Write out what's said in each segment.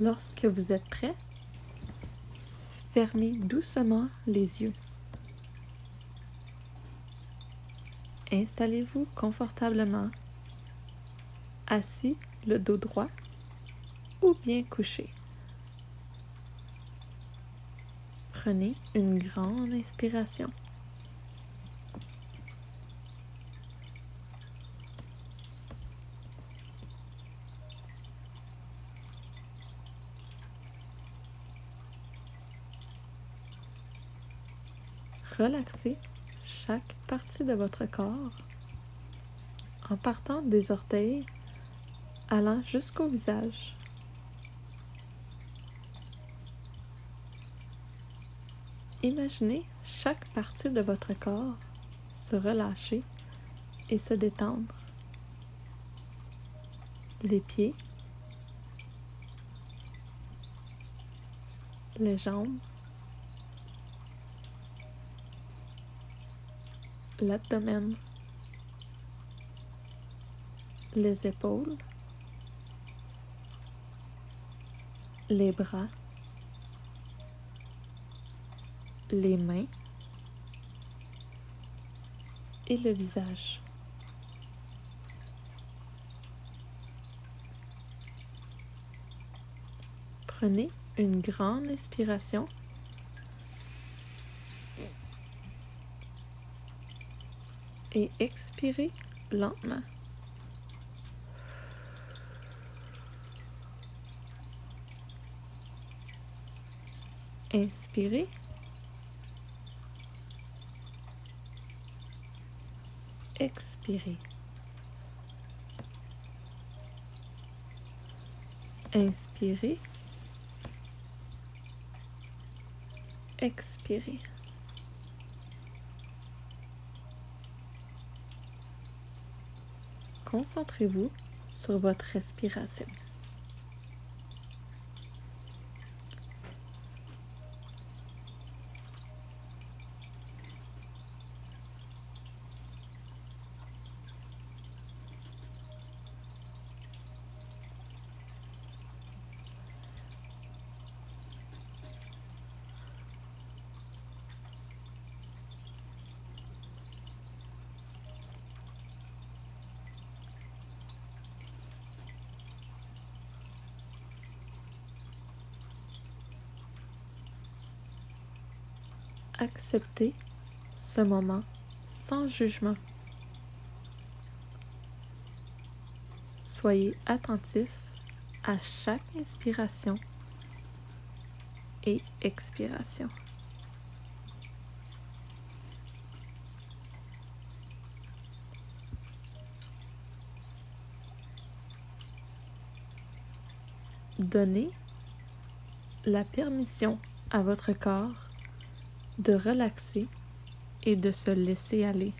Lorsque vous êtes prêt, fermez doucement les yeux. Installez-vous confortablement, assis le dos droit ou bien couché. Prenez une grande inspiration. Relaxez chaque partie de votre corps en partant des orteils allant jusqu'au visage. Imaginez chaque partie de votre corps se relâcher et se détendre. Les pieds, les jambes, l'abdomen, les épaules, les bras, les mains et le visage. Prenez une grande inspiration et expirez lentement. Inspirez. Expirez. Inspirez. Expirez. Concentrez-vous sur votre respiration. Acceptez ce moment sans jugement. Soyez attentif à chaque inspiration et expiration. Donnez la permission à votre corps de relaxer et de se laisser aller.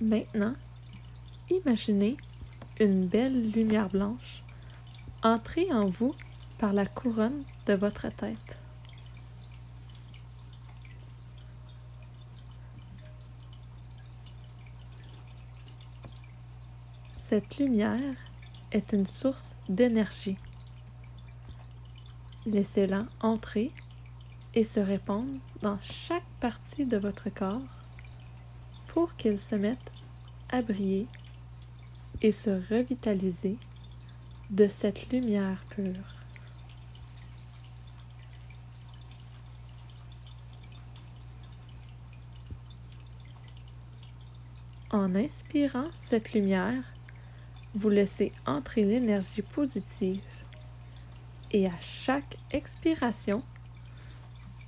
Maintenant, imaginez une belle lumière blanche entrer en vous par la couronne de votre tête. Cette lumière est une source d'énergie. Laissez-la entrer et se répandre dans chaque partie de votre corps pour qu'elle se mette à briller et se revitaliser de cette lumière pure. En inspirant cette lumière, vous laissez entrer l'énergie positive et à chaque expiration,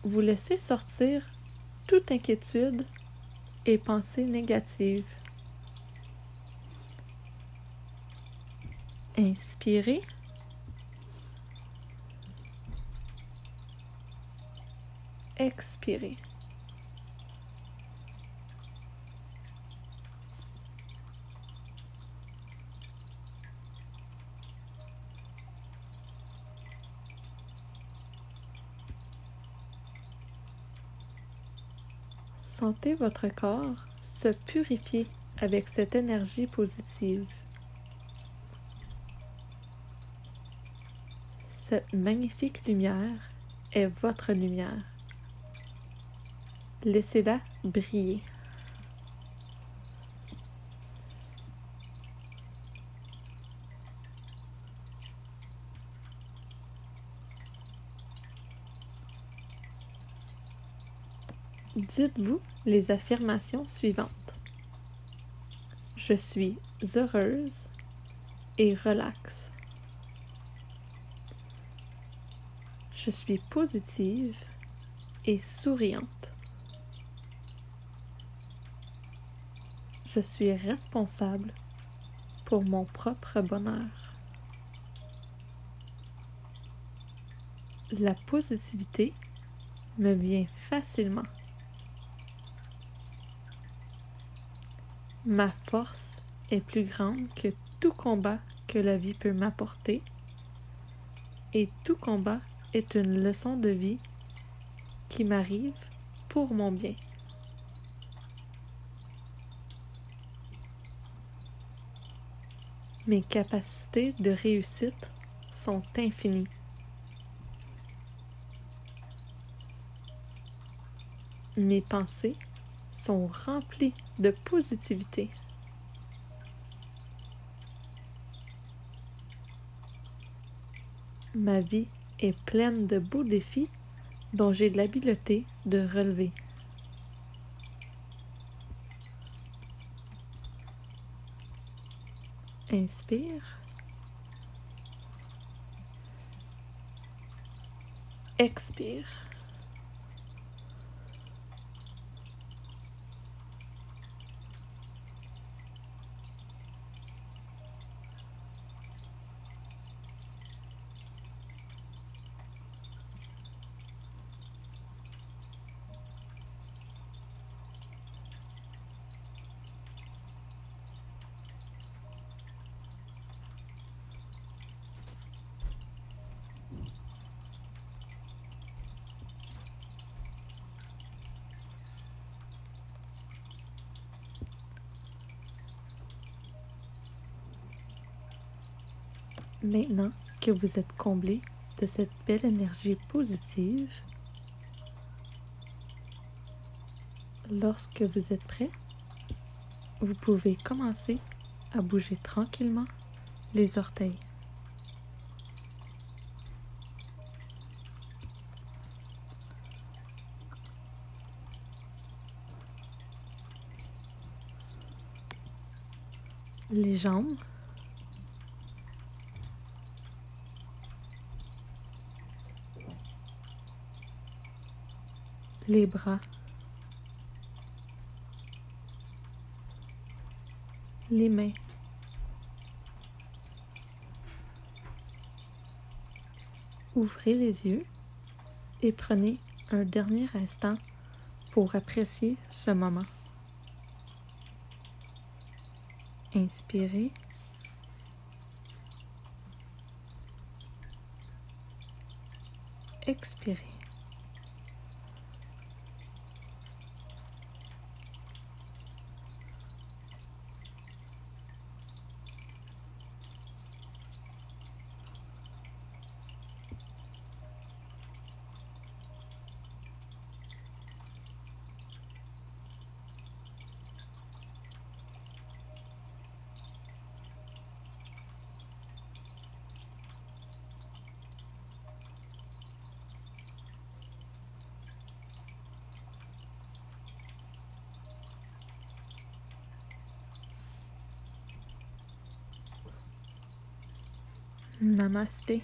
vous laissez sortir toute inquiétude et pensée négative. Inspirez. Expirez. Sentez votre corps se purifier avec cette énergie positive. Cette magnifique lumière est votre lumière. Laissez-la briller. Dites-vous les affirmations suivantes. Je suis heureuse et relaxe. Je suis positive et souriante. Je suis responsable pour mon propre bonheur. La positivité me vient facilement. Ma force est plus grande que tout combat que la vie peut m'apporter et tout combat est une leçon de vie qui m'arrive pour mon bien. Mes capacités de réussite sont infinies. Mes pensées sont remplis de positivité. Ma vie est pleine de beaux défis dont j'ai l'habileté de relever. Inspire. Expire. Maintenant que vous êtes comblé de cette belle énergie positive, lorsque vous êtes prêt, vous pouvez commencer à bouger tranquillement les orteils. Les jambes les bras, les mains. Ouvrez les yeux et prenez un dernier instant pour apprécier ce moment. Inspirez. Expirez. Namaste.